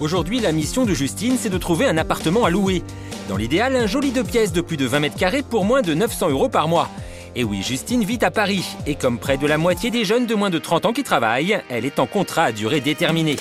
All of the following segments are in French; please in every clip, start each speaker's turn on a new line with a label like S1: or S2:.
S1: Aujourd'hui, la mission de Justine, c'est de trouver un appartement à louer. Dans l'idéal, un joli deux pièces de plus de 20 mètres carrés pour moins de 900 euros par mois. Et oui, Justine vit à Paris. Et comme près de la moitié des jeunes de moins de 30 ans qui travaillent, elle est en contrat à durée déterminée.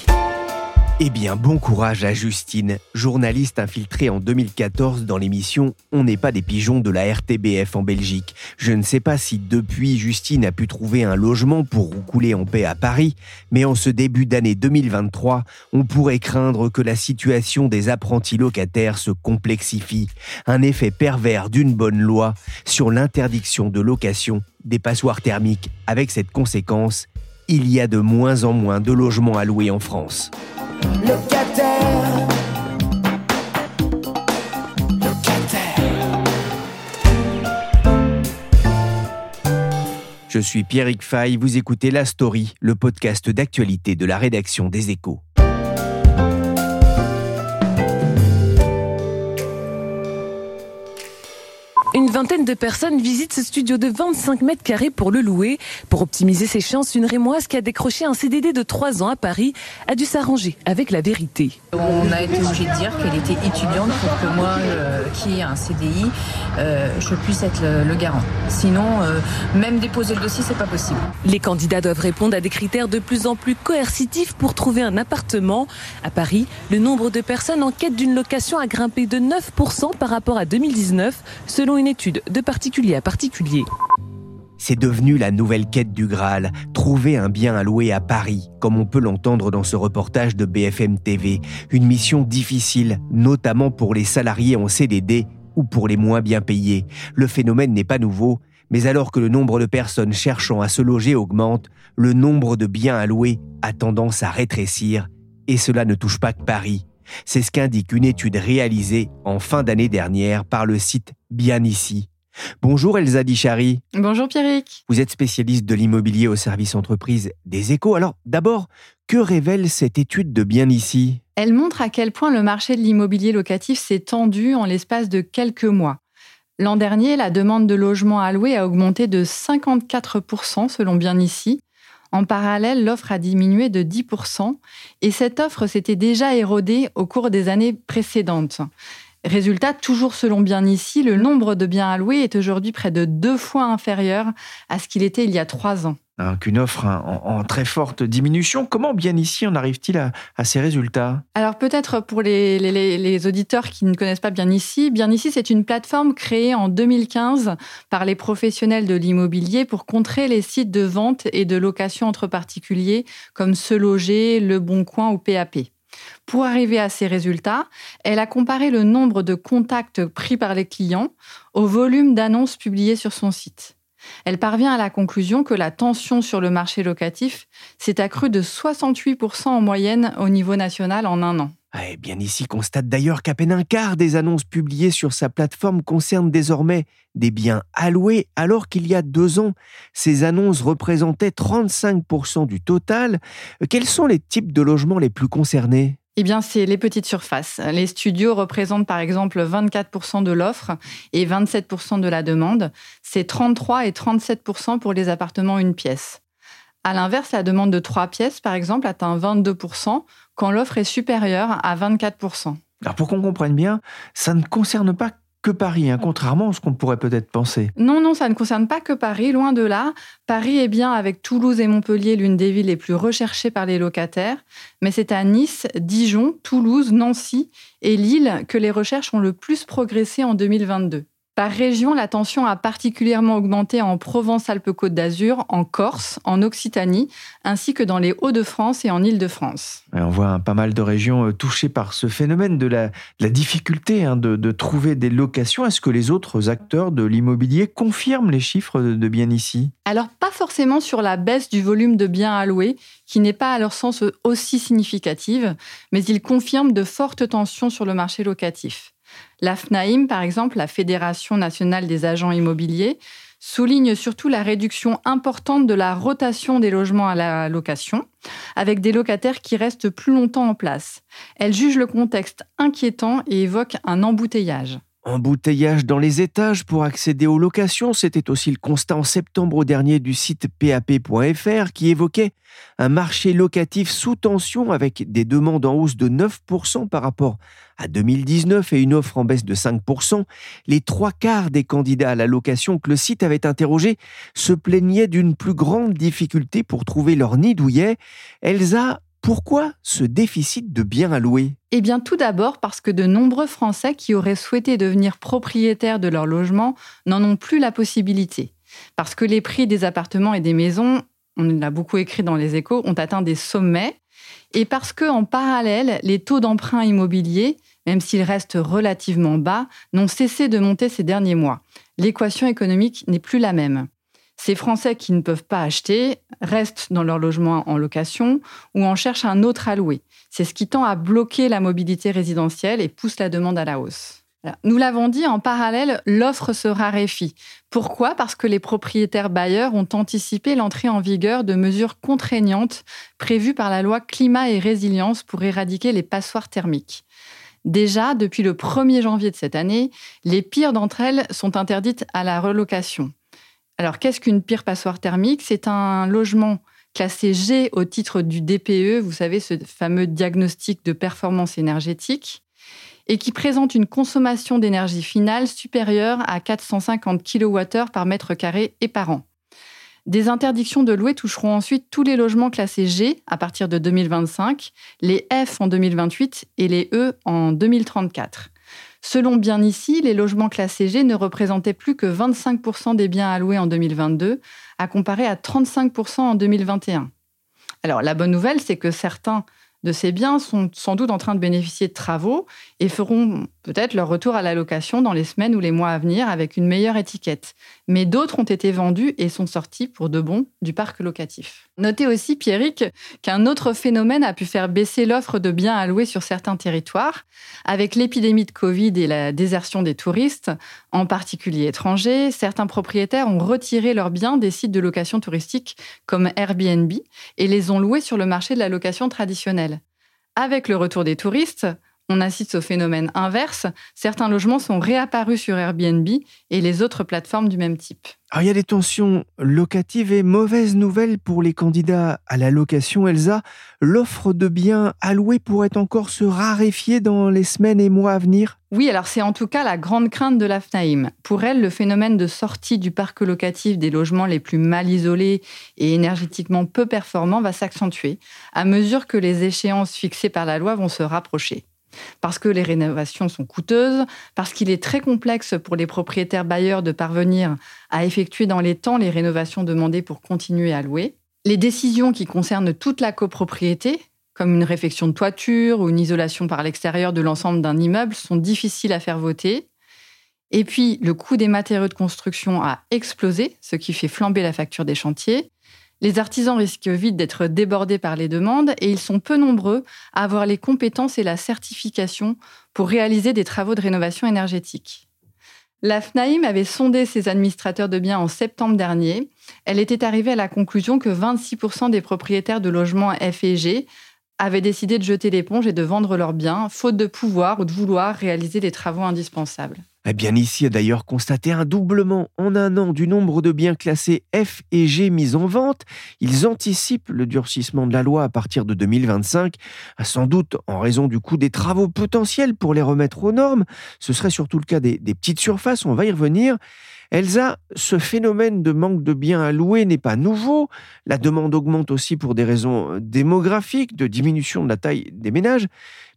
S2: Eh bien, bon courage à Justine, journaliste infiltrée en 2014 dans l'émission On n'est pas des pigeons de la RTBF en Belgique. Je ne sais pas si depuis Justine a pu trouver un logement pour roucouler en paix à Paris, mais en ce début d'année 2023, on pourrait craindre que la situation des apprentis locataires se complexifie. Un effet pervers d'une bonne loi sur l'interdiction de location des passoires thermiques avec cette conséquence il y a de moins en moins de logements à louer en France. Locataire. Je suis Pierrick Fay, vous écoutez La Story, le podcast d'actualité de la rédaction des Échos.
S3: Une vingtaine de personnes visitent ce studio de 25 mètres carrés pour le louer. Pour optimiser ses chances, une Rémoise qui a décroché un CDD de 3 ans à Paris a dû s'arranger avec la vérité.
S4: On a été obligé de dire qu'elle était étudiante pour que moi, euh, qui ai un CDI, euh, je puisse être le, garant. Sinon, euh, même déposer le dossier, c'est pas possible.
S3: Les candidats doivent répondre à des critères de plus en plus coercitifs pour trouver un appartement. À Paris, le nombre de personnes en quête d'une location a grimpé de 9% par rapport à 2019, selon une étude de particulier.
S2: C'est devenu la nouvelle quête du Graal, trouver un bien à louer à Paris, comme on peut l'entendre dans ce reportage de BFM TV. Une mission difficile, notamment pour les salariés en CDD ou pour les moins bien payés. Le phénomène n'est pas nouveau, mais alors que le nombre de personnes cherchant à se loger augmente, le nombre de biens à louer a tendance à rétrécir, et cela ne touche pas que Paris. C'est ce qu'indique une étude réalisée en fin d'année dernière par le site Bien Ici. Bonjour Elsa Dichari.
S5: Bonjour Pierrick.
S2: Vous êtes spécialiste de l'immobilier au service entreprise des échos. Alors d'abord, que révèle cette étude de Bien Ici?
S5: Elle montre à quel point le marché de l'immobilier locatif s'est tendu en l'espace de quelques mois. L'an dernier, la demande de logements alloués a augmenté de 54% selon Bien Ici, en parallèle, l'offre a diminué de 10% et cette offre s'était déjà érodée au cours des années précédentes. Résultat, toujours selon Bien Ici, le nombre de biens alloués est aujourd'hui près de deux fois inférieur à ce qu'il était il y a trois ans.
S2: Hein, qu'une offre en, très forte diminution. Comment bien ici en arrive-t-il à, ces résultats?
S5: Alors peut-être pour les, auditeurs qui ne connaissent pas bien ici, bien ici c'est une plateforme créée en 2015 par les professionnels de l'immobilier pour contrer les sites de vente et de location entre particuliers comme Se Loger, Le Bon Coin ou PAP. Pour arriver à ces résultats, elle a comparé le nombre de contacts pris par les clients au volume d'annonces publiées sur son site. Elle parvient à la conclusion que la tension sur le marché locatif s'est accrue de 68% en moyenne au niveau national en un an.
S2: Eh bien ici constate d'ailleurs qu'à peine un quart des annonces publiées sur sa plateforme concernent désormais des biens alloués, alors qu'il y a deux ans, ces annonces représentaient 35% du total. Quels sont les types de logements les plus concernés?
S5: Eh bien, c'est les petites surfaces. Les studios représentent par exemple 24% de l'offre et 27% de la demande. C'est 33 et 37% pour les appartements une pièce. À l'inverse, la demande de trois pièces, par exemple, atteint 22% quand l'offre est supérieure à 24%.
S2: Alors pour qu'on comprenne bien, ça ne concerne pas que Paris, hein, contrairement à ce qu'on pourrait peut-être penser.
S5: Non, non, ça ne concerne pas que Paris, loin de là. Paris est bien, avec Toulouse et Montpellier, l'une des villes les plus recherchées par les locataires, mais c'est à Nice, Dijon, Toulouse, Nancy et Lille que les recherches ont le plus progressé en 2022. Par région, la tension a particulièrement augmenté en Provence-Alpes-Côte d'Azur, en Corse, en Occitanie, ainsi que dans les Hauts-de-France et en Île-de-France.
S2: On voit pas mal de régions euh, touchées par ce phénomène de la, difficulté hein, de, trouver des locations. Est-ce que les autres acteurs de l'immobilier confirment les chiffres de, de bien ici?
S5: Alors, pas forcément sur la baisse du volume de biens alloués, qui n'est pas à leur sens aussi significative, mais ils confirment de fortes tensions sur le marché locatif. La FNAIM, par exemple, la Fédération nationale des agents immobiliers, souligne surtout la réduction importante de la rotation des logements à la location, avec des locataires qui restent plus longtemps en place. Elle juge le contexte inquiétant et évoque un embouteillage.
S2: Embouteillage dans les étages pour accéder aux locations, c'était aussi le constat en septembre dernier du site pap.fr qui évoquait un marché locatif sous tension avec des demandes en hausse de 9% par rapport à 2019 et une offre en baisse de 5%. Les trois quarts des candidats à la location que le site avait interrogés se plaignaient d'une plus grande difficulté pour trouver leur nid douillet. Elsa pourquoi ce déficit de biens à louer?
S5: Eh bien, tout d'abord parce que de nombreux Français qui auraient souhaité devenir propriétaires de leur logement n'en ont plus la possibilité. Parce que les prix des appartements et des maisons, on l'a beaucoup écrit dans les échos, ont atteint des sommets. Et parce que, en parallèle, les taux d'emprunt immobilier, même s'ils restent relativement bas, n'ont cessé de monter ces derniers mois. L'équation économique n'est plus la même. Ces Français qui ne peuvent pas acheter restent dans leur logement en location ou en cherchent un autre à. C'est ce qui tend à bloquer la mobilité résidentielle et pousse la demande à la hausse. Nous l'avons dit, en parallèle, l'offre se raréfie. Pourquoi? Parce que les propriétaires bailleurs ont anticipé l'entrée en vigueur de mesures contraignantes prévues par la loi climat et résilience pour éradiquer les passoires thermiques. Déjà, depuis le 1er janvier de cette année, les pires d'entre elles sont interdites à la relocation. Alors, qu'est-ce qu'une pire passoire thermique? C'est un logement classé G au titre du DPE, vous savez, ce fameux diagnostic de performance énergétique, et qui présente une consommation d'énergie finale supérieure à 450 kWh par mètre carré et par an. Des interdictions de louer toucheront ensuite tous les logements classés G à partir de 2025, les F en 2028 et les E en 2034. Selon Bien ici, les logements classés G ne représentaient plus que 25% des biens alloués en 2022, à comparer à 35% en 2021. Alors la bonne nouvelle, c'est que certains de ces biens sont sans doute en train de bénéficier de travaux et feront peut-être leur retour à la location dans les semaines ou les mois à venir avec une meilleure étiquette. Mais d'autres ont été vendus et sont sortis pour de bon du parc locatif. Notez aussi, Pierrick, qu'un autre phénomène a pu faire baisser l'offre de biens alloués sur certains territoires. Avec l'épidémie de Covid et la désertion des touristes, en particulier étrangers, certains propriétaires ont retiré leurs biens des sites de location touristique comme Airbnb et les ont loués sur le marché de la location traditionnelle. Avec le retour des touristes, on assiste au phénomène inverse. Certains logements sont réapparus sur Airbnb et les autres plateformes du même type.
S2: il y a des tensions locatives et mauvaises nouvelles pour les candidats à la location. Elsa, l'offre de biens alloués pourrait encore se raréfier dans les semaines et mois à venir?
S5: Oui, alors c'est en tout cas la grande crainte de la FNAIM. Pour elle, le phénomène de sortie du parc locatif des logements les plus mal isolés et énergétiquement peu performants va s'accentuer à mesure que les échéances fixées par la loi vont se rapprocher parce que les rénovations sont coûteuses, parce qu'il est très complexe pour les propriétaires bailleurs de parvenir à effectuer dans les temps les rénovations demandées pour continuer à louer. Les décisions qui concernent toute la copropriété, comme une réfection de toiture ou une isolation par l'extérieur de l'ensemble d'un immeuble, sont difficiles à faire voter. Et puis, le coût des matériaux de construction a explosé, ce qui fait flamber la facture des chantiers. Les artisans risquent vite d'être débordés par les demandes et ils sont peu nombreux à avoir les compétences et la certification pour réaliser des travaux de rénovation énergétique. La FNAIM avait sondé ses administrateurs de biens en septembre dernier. Elle était arrivée à la conclusion que 26% des propriétaires de logements F et avaient décidé de jeter l'éponge et de vendre leurs biens, faute de pouvoir ou de vouloir réaliser des travaux indispensables.
S2: Eh bien, ici a d'ailleurs constaté un doublement en un an du nombre de biens classés F et G mis en vente. Ils anticipent le durcissement de la loi à partir de 2025, sans doute en raison du coût des travaux potentiels pour les remettre aux normes. Ce serait surtout le cas des, petites surfaces, on va y revenir. Elsa, ce phénomène de manque de biens à louer n'est pas nouveau. La demande augmente aussi pour des raisons démographiques, de diminution de la taille des ménages,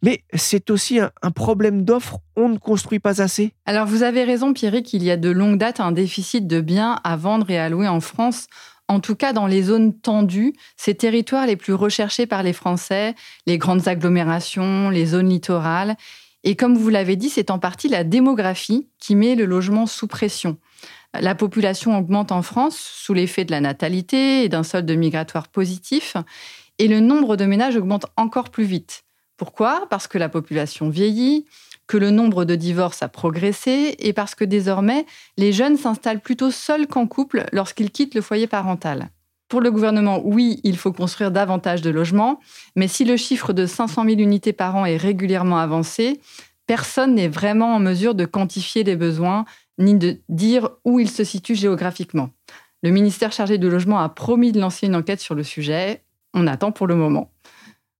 S2: mais c'est aussi un, problème d'offre. On ne construit pas assez.
S5: Vous avez raison, Pierrick, il y a de longue date un déficit de biens à vendre et à louer en France. En tout cas, dans les zones tendues, ces territoires les plus recherchés par les Français, les grandes agglomérations, les zones littorales. Et comme vous l'avez dit, c'est en partie la démographie qui met le logement sous pression. La population augmente en France sous l'effet de la natalité et d'un solde migratoire positif, et le nombre de ménages augmente encore plus vite. Pourquoi? Parce que la population vieillit, que le nombre de divorces a progressé et parce que désormais, les jeunes s'installent plutôt seuls qu'en couple lorsqu'ils quittent le foyer parental. Pour le gouvernement, oui, il faut construire davantage de logements, mais si le chiffre de 500 000 unités par an est régulièrement avancé, personne n'est vraiment en mesure de quantifier les besoins ni de dire où ils se situent géographiquement. Le ministère chargé du logement a promis de lancer une enquête sur le sujet. On attend pour le moment.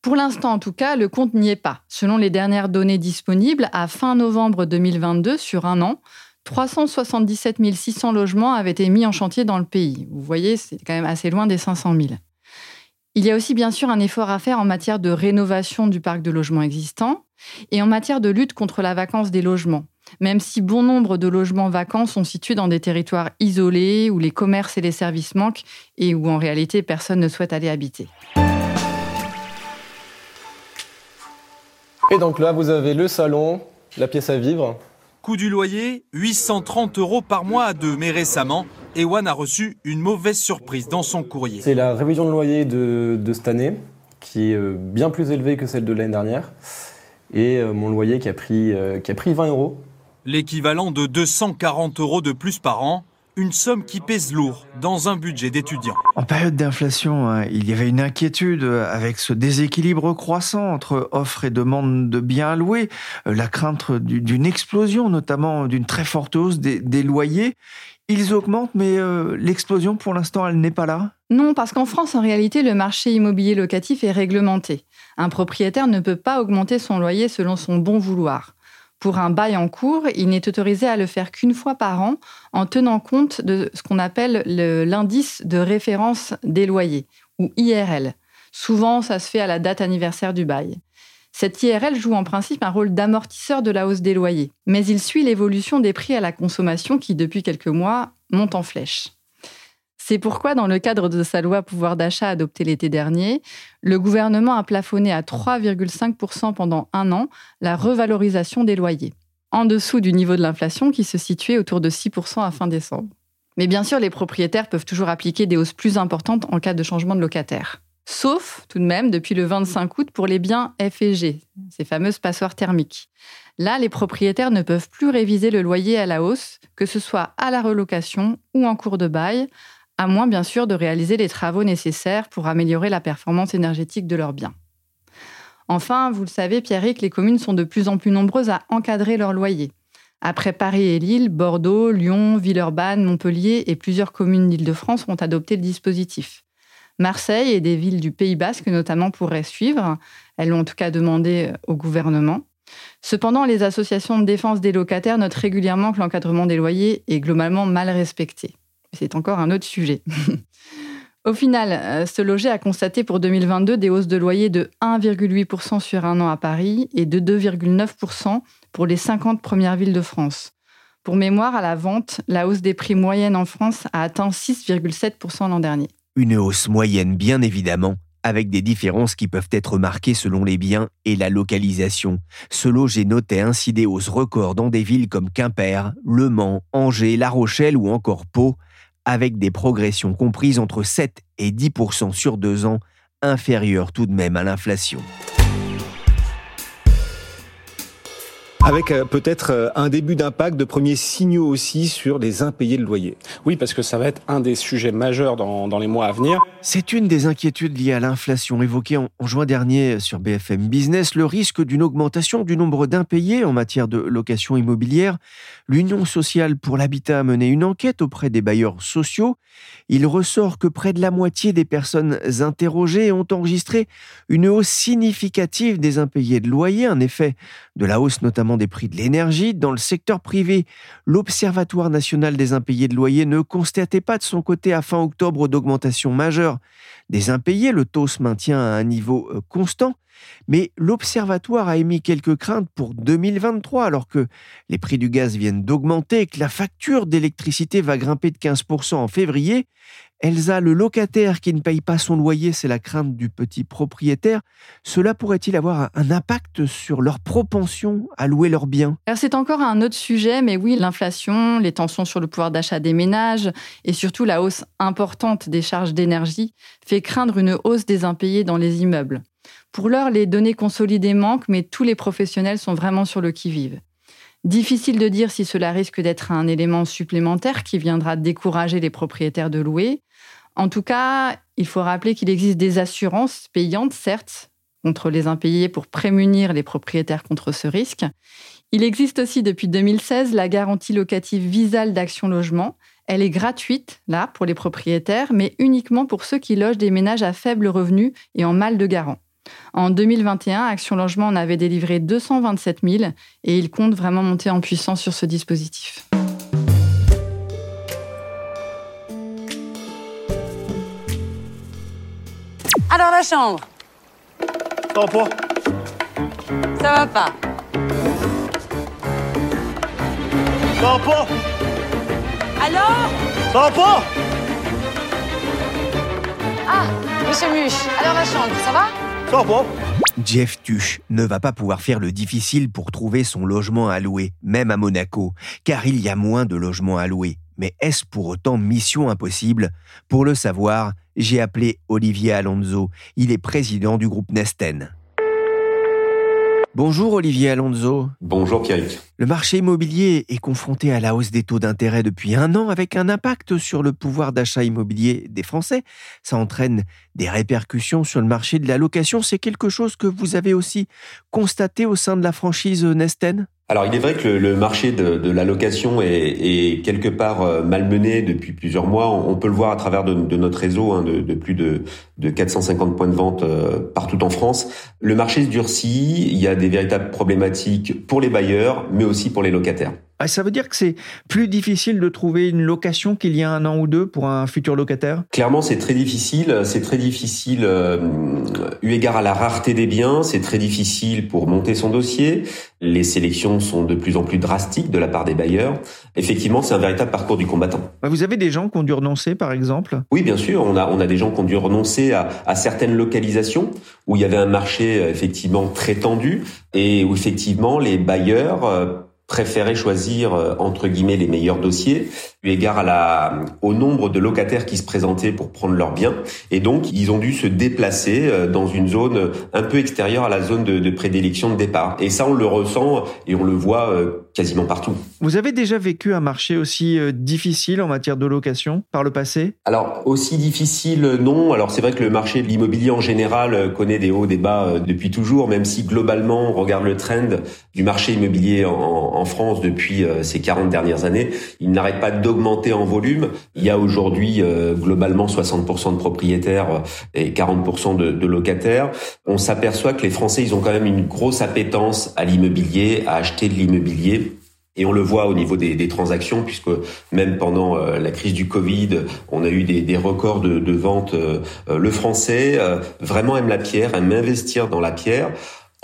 S5: Pour l'instant, en tout cas, le compte n'y est pas. Selon les dernières données disponibles, à fin novembre 2022, sur un an, 377 600 logements avaient été mis en chantier dans le pays. Vous voyez, c'est quand même assez loin des 500 000. Il y a aussi bien sûr un effort à faire en matière de rénovation du parc de logements existants et en matière de lutte contre la vacance des logements même si bon nombre de logements vacants sont situés dans des territoires isolés où les commerces et les services manquent et où en réalité personne ne souhaite aller habiter.
S6: Et donc là, vous avez le salon, la pièce à vivre.
S7: Coût du loyer, 830 euros par mois à deux. Mais récemment, Ewan a reçu une mauvaise surprise dans son courrier.
S6: C'est la révision de loyer de, de cette année, qui est euh, bien plus élevée que celle de l'année dernière. Et euh, mon loyer qui a pris, euh, qui a pris 20 euros.
S7: L'équivalent de 240 euros de plus par an, une somme qui pèse lourd dans un budget d'étudiant.
S2: En période d'inflation, hein, il y avait une inquiétude avec ce déséquilibre croissant entre offre et demande de biens à louer, euh, la crainte d'une explosion, notamment d'une très forte hausse des, loyers. Ils augmentent, mais euh, l'explosion, pour l'instant, elle n'est pas là
S5: Non, parce qu'en France, en réalité, le marché immobilier locatif est réglementé. Un propriétaire ne peut pas augmenter son loyer selon son bon vouloir. Pour un bail en cours, il n'est autorisé à le faire qu'une fois par an en tenant compte de ce qu'on appelle l'indice de référence des loyers, ou IRL. Souvent, ça se fait à la date anniversaire du bail. Cette IRL joue en principe un rôle d'amortisseur de la hausse des loyers, mais il suit l'évolution des prix à la consommation qui, depuis quelques mois, monte en flèche. C'est pourquoi, dans le cadre de sa loi pouvoir d'achat adoptée l'été dernier, le gouvernement a plafonné à 3,5% pendant un an la revalorisation des loyers, en dessous du niveau de l'inflation qui se situait autour de 6% à fin décembre. Mais bien sûr, les propriétaires peuvent toujours appliquer des hausses plus importantes en cas de changement de locataire. Sauf, tout de même, depuis le 25 août pour les biens F et G, ces fameuses passoires thermiques. Là, les propriétaires ne peuvent plus réviser le loyer à la hausse, que ce soit à la relocation ou en cours de bail, à moins bien sûr de réaliser les travaux nécessaires pour améliorer la performance énergétique de leurs biens. Enfin, vous le savez, Pierrick, les communes sont de plus en plus nombreuses à encadrer leurs loyers. Après Paris et Lille, Bordeaux, Lyon, Villeurbanne, Montpellier et plusieurs communes d'Île-de-France ont adopté le dispositif. Marseille et des villes du Pays Basque notamment pourraient suivre. Elles l'ont en tout cas demandé au gouvernement. Cependant, les associations de défense des locataires notent régulièrement que l'encadrement des loyers est globalement mal respecté c'est encore un autre sujet. Au final, euh, ce loger a constaté pour 2022 des hausses de loyer de 1,8% sur un an à Paris et de 2,9% pour les 50 premières villes de France. Pour mémoire, à la vente, la hausse des prix moyennes en France a atteint 6,7% l'an dernier.
S2: Une hausse moyenne, bien évidemment, avec des différences qui peuvent être marquées selon les biens et la localisation. Ce loger notait ainsi des hausses records dans des villes comme Quimper, Le Mans, Angers, La Rochelle ou encore Pau, avec des progressions comprises entre 7 et 10% sur deux ans, inférieures tout de même à l'inflation.
S8: Avec euh, peut-être euh, un début d'impact, de premiers signaux aussi sur les impayés de loyer.
S9: Oui, parce que ça va être un des sujets majeurs dans, dans les mois à venir.
S2: C'est une des inquiétudes liées à l'inflation évoquée en, juin dernier sur BFM Business, le risque d'une augmentation du nombre d'impayés en matière de location immobilière. L'Union sociale pour l'habitat a mené une enquête auprès des bailleurs sociaux. Il ressort que près de la moitié des personnes interrogées ont enregistré une hausse significative des impayés de loyer, un effet de la hausse notamment des prix de l'énergie. Dans le secteur privé, l'Observatoire national des impayés de loyer ne constatait pas de son côté à fin octobre d'augmentation majeure des impayés. Le taux se maintient à un niveau euh, constant. Mais l'Observatoire a émis quelques craintes pour 2023 alors que les prix du gaz viennent d'augmenter et que la facture d'électricité va grimper de 15% en février. Elsa, le locataire qui ne paye pas son loyer, c'est la crainte du petit propriétaire. Cela pourrait-il avoir un impact sur leur propension à louer leurs biens?
S5: C'est encore un autre sujet, mais oui, l'inflation, les tensions sur le pouvoir d'achat des ménages et surtout la hausse importante des charges d'énergie fait craindre une hausse des impayés dans les immeubles. Pour l'heure, les données consolidées manquent, mais tous les professionnels sont vraiment sur le qui-vive. Difficile de dire si cela risque d'être un élément supplémentaire qui viendra décourager les propriétaires de louer. En tout cas, il faut rappeler qu'il existe des assurances payantes, certes, contre les impayés pour prémunir les propriétaires contre ce risque. Il existe aussi depuis 2016 la garantie locative Visal d'Action Logement. Elle est gratuite, là, pour les propriétaires, mais uniquement pour ceux qui logent des ménages à faible revenu et en mal de garant. En 2021, Action Logement en avait délivré 227 000 et il compte vraiment monter en puissance sur ce dispositif.
S10: Alors la chambre.
S11: Ça va pas?
S10: Ça va pas.
S11: Ça va pas?
S10: Alors
S11: Ça va pas?
S10: Ah, Monsieur Muche, alors la chambre, ça va?
S2: Jeff Tuch ne va pas pouvoir faire le difficile pour trouver son logement à louer, même à Monaco, car il y a moins de logements à louer. Mais est-ce pour autant mission impossible? Pour le savoir, j'ai appelé Olivier Alonso. Il est président du groupe Nesten. Bonjour Olivier Alonso.
S12: Bonjour Pierrick.
S2: Le marché immobilier est confronté à la hausse des taux d'intérêt depuis un an avec un impact sur le pouvoir d'achat immobilier des Français. Ça entraîne des répercussions sur le marché de la location. C'est quelque chose que vous avez aussi constaté au sein de la franchise Nesten?
S12: Alors il est vrai que le, marché de, la location est, quelque part euh, malmené depuis plusieurs mois. On, peut le voir à travers de, notre réseau hein, de, plus de, 450 points de vente euh, partout en France. Le marché se durcit, il y a des véritables problématiques pour les bailleurs, mais aussi pour les locataires.
S2: Ah, ça veut dire que c'est plus difficile de trouver une location qu'il y a un an ou deux pour un futur locataire?
S12: Clairement, c'est très difficile. C'est très difficile euh, eu égard à la rareté des biens. C'est très difficile pour monter son dossier. Les sélections sont de plus en plus drastiques de la part des bailleurs. Effectivement, c'est un véritable parcours du combattant.
S2: Bah, vous avez des gens qui ont dû renoncer, par exemple?
S12: Oui, bien sûr. On a, on a des gens qui ont dû renoncer à, à certaines localisations où il y avait un marché euh, effectivement très tendu et où effectivement les bailleurs préféraient choisir euh, entre guillemets les meilleurs dossiers eu égard à la au nombre de locataires qui se présentaient pour prendre leurs biens. Et donc ils ont dû se déplacer euh, dans une zone un peu extérieure à la zone de, de prédilection de départ. Et ça on le ressent et on le voit euh, quasiment partout.
S2: Vous avez déjà vécu un marché aussi difficile en matière de location par le passé?
S12: Alors aussi difficile non. Alors c'est vrai que le marché de l'immobilier en général connaît des hauts des bas depuis toujours même si globalement on regarde le trend du marché immobilier en en France depuis euh, ces 40 dernières années, il n'arrête pas d'augmenter en volume. Il y a aujourd'hui euh, globalement 60% de propriétaires euh, et 40% de, locataires. On s'aperçoit que les Français, ils ont quand même une grosse appétence à l'immobilier, à acheter de l'immobilier. Et on le voit au niveau des, transactions, puisque même pendant la crise du Covid, on a eu des, records de ventes. le Français vraiment aime la pierre, aime investir dans la pierre.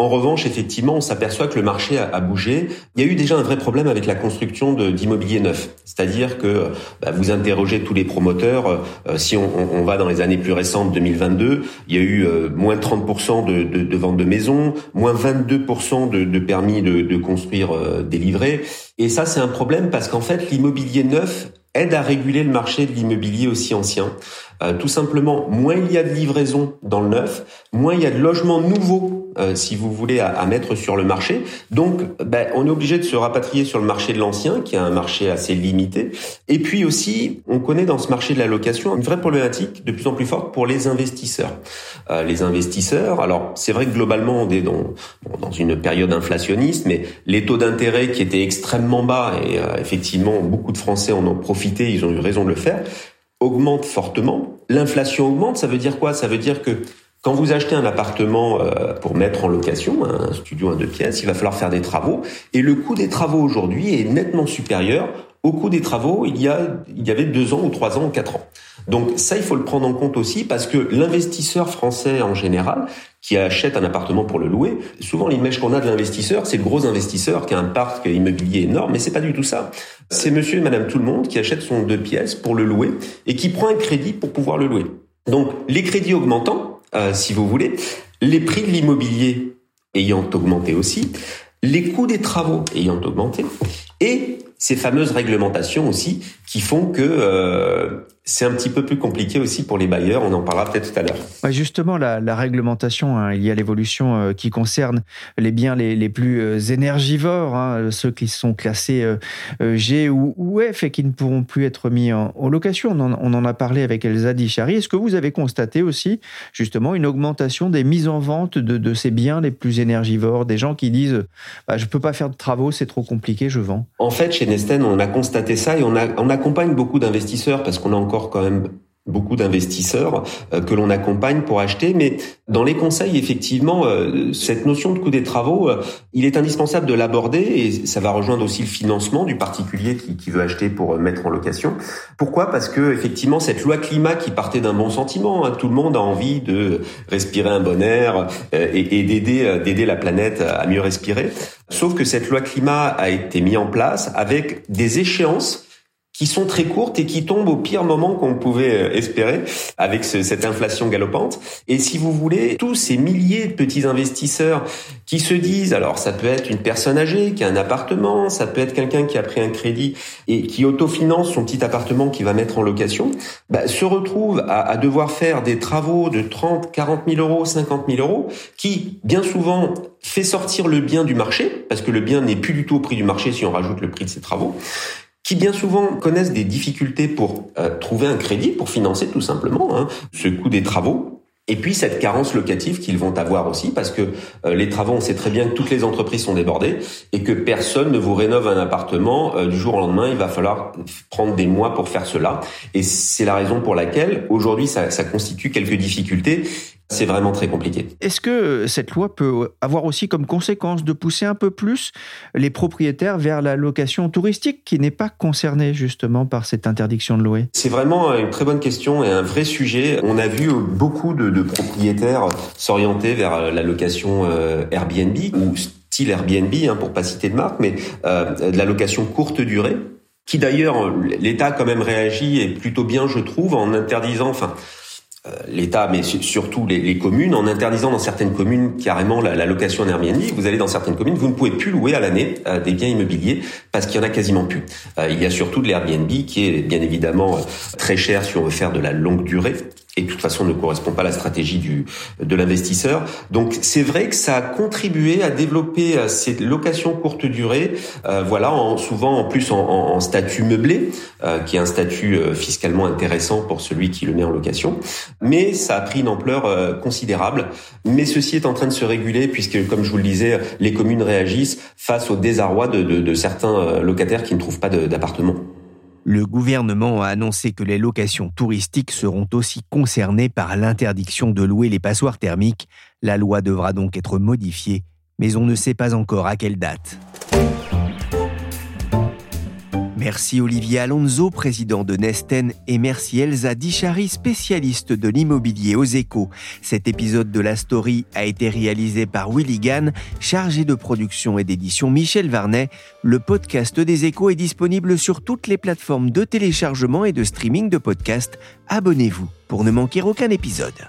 S12: En revanche, effectivement, on s'aperçoit que le marché a, bougé. Il y a eu déjà un vrai problème avec la construction d'immobilier neuf. C'est-à-dire que bah, vous interrogez tous les promoteurs. Euh, si on, va dans les années plus récentes, 2022, il y a eu euh, moins 30% de, de, de ventes de maisons, moins 22% de, de, permis de, de construire euh, délivrés. Et ça, c'est un problème parce qu'en fait, l'immobilier neuf aide à réguler le marché de l'immobilier aussi ancien. Euh, tout simplement, moins il y a de livraison dans le neuf, moins il y a de logements nouveaux, euh, si vous voulez, à, mettre sur le marché. Donc, ben, on est obligé de se rapatrier sur le marché de l'ancien, qui est un marché assez limité. Et puis aussi, on connaît dans ce marché de la location une vraie problématique de plus en plus forte pour les investisseurs. Euh, les investisseurs, alors c'est vrai que globalement, on est dans, dans une période inflationniste, mais les taux d'intérêt qui étaient extrêmement bas, et effectivement, beaucoup de Français en ont profité, ils ont eu raison de le faire, augmente fortement. L'inflation augmente, ça veut dire quoi? Ça veut dire que Quand vous achetez un appartement euh, pour mettre en location, un studio, un deux pièces, il va falloir faire des travaux. Et le coût des travaux aujourd'hui est nettement supérieur au des travaux il y, a, il y avait deux ans ou trois ans ou quatre ans. Donc ça, il faut le prendre en compte aussi parce que l'investisseur français en général, qui achète un appartement pour le louer, souvent l'image qu'on a de l'investisseur, c'est le gros investisseur qui a un parc immobilier énorme, mais c'est pas du tout ça. C'est monsieur et madame tout le monde qui achète son deux pièces pour le louer et qui prend un crédit pour pouvoir le louer. Donc les crédits augmentant, euh, si vous voulez, les prix de l'immobilier ayant augmenté aussi, les coûts des travaux ayant augmenté, et ces fameuses réglementations aussi qui font que euh, c'est un petit peu plus compliqué aussi pour les bailleurs. On en parlera peut-être tout à l'heure.
S2: justement, la, la réglementation, hein, il y a l'évolution euh, qui concerne les biens les, les plus euh, énergivores, hein, ceux qui sont classés euh, G ou, ou, F et qui ne pourront plus être mis en, en location. On en, on en, a parlé avec Elsa Dichari. Est-ce que vous avez constaté aussi justement une augmentation des mises en vente de, de ces biens les plus énergivores, des gens qui disent bah, je peux pas faire de travaux, c'est trop compliqué, je vends.
S12: En fait, chez Nesten, on a constaté ça et on, a, on accompagne beaucoup d'investisseurs parce qu'on a encore quand même beaucoup d'investisseurs euh, que l'on accompagne pour acheter. Mais dans les conseils, effectivement, euh, cette notion de coût des travaux, euh, il est indispensable de l'aborder et ça va rejoindre aussi le financement du particulier qui, veut acheter pour mettre en location. Pourquoi? Parce que effectivement, cette loi climat qui partait d'un bon sentiment, hein, tout le monde a envie de respirer un bon air et, et d'aider d'aider la planète à mieux respirer. Sauf que cette loi climat a été mise en place avec des échéances qui sont très courtes et qui tombent au pire moment qu'on pouvait euh, espérer avec ce, cette inflation galopante. Et si vous voulez, tous ces milliers de petits investisseurs qui se disent, alors ça peut être une personne âgée qui a un appartement, ça peut être quelqu'un qui a pris un crédit et qui autofinance son petit appartement qui va mettre en location, bah, se retrouve à, à, devoir faire des travaux de 30, 40 000 euros, 50 000 euros, qui bien souvent fait sortir le bien du marché, parce que le bien n'est plus du tout au prix du marché si on rajoute le prix de ses travaux, qui bien souvent connaissent des difficultés pour euh, trouver un crédit, pour financer tout simplement hein, ce coût des travaux. Et puis cette carence locative qu'ils vont avoir aussi, parce que euh, les travaux, on sait très bien que toutes les entreprises sont débordées et que personne ne vous rénove un appartement euh, du jour au lendemain. Il va falloir prendre des mois pour faire cela. Et c'est la raison pour laquelle aujourd'hui ça, ça constitue quelques difficultés c'est vraiment très compliqué.
S2: Est-ce que cette loi peut avoir aussi comme conséquence de pousser un peu plus les propriétaires vers la location touristique qui n'est pas concernée justement par cette interdiction de louer?
S12: C'est vraiment une très bonne question et un vrai sujet. On a vu beaucoup de, de propriétaires s'orienter vers la location euh, Airbnb ou style Airbnb, hein, pour pas citer de marque, mais euh, de la location courte durée qui d'ailleurs l'État quand même réagi et plutôt bien je trouve en interdisant, enfin euh, l'État, mais surtout les, communes, en interdisant dans certaines communes carrément la, location en Airbnb. Vous allez dans certaines communes, vous ne pouvez plus louer à l'année euh, des biens immobiliers parce qu'il y en a quasiment plus. Euh, il y a surtout de l'Airbnb qui est bien évidemment euh, très cher si on veut faire de la longue durée et de toute façon ne correspond pas à la stratégie du, de l'investisseur. Donc c'est vrai que ça a contribué à développer ces locations courte durée, euh, voilà, en, souvent en plus en, en, en statut meublé, euh, qui est un statut euh, fiscalement intéressant pour celui qui le met en location. Mais ça a pris une ampleur considérable. Mais ceci est en train de se réguler puisque, comme je vous le disais, les communes réagissent face au désarroi de, de, de certains locataires qui ne trouvent pas d'appartement.
S2: Le gouvernement a annoncé que les locations touristiques seront aussi concernées par l'interdiction de louer les passoires thermiques. La loi devra donc être modifiée, mais on ne sait pas encore à quelle date. Merci Olivier Alonso, président de Nesten, et merci Elsa Dichari, spécialiste de l'immobilier aux échos. Cet épisode de la story a été réalisé par Willy Gann, chargé de production et d'édition Michel Varnet. Le podcast des échos est disponible sur toutes les plateformes de téléchargement et de streaming de podcasts. Abonnez-vous pour ne manquer aucun épisode.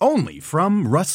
S13: only from Rust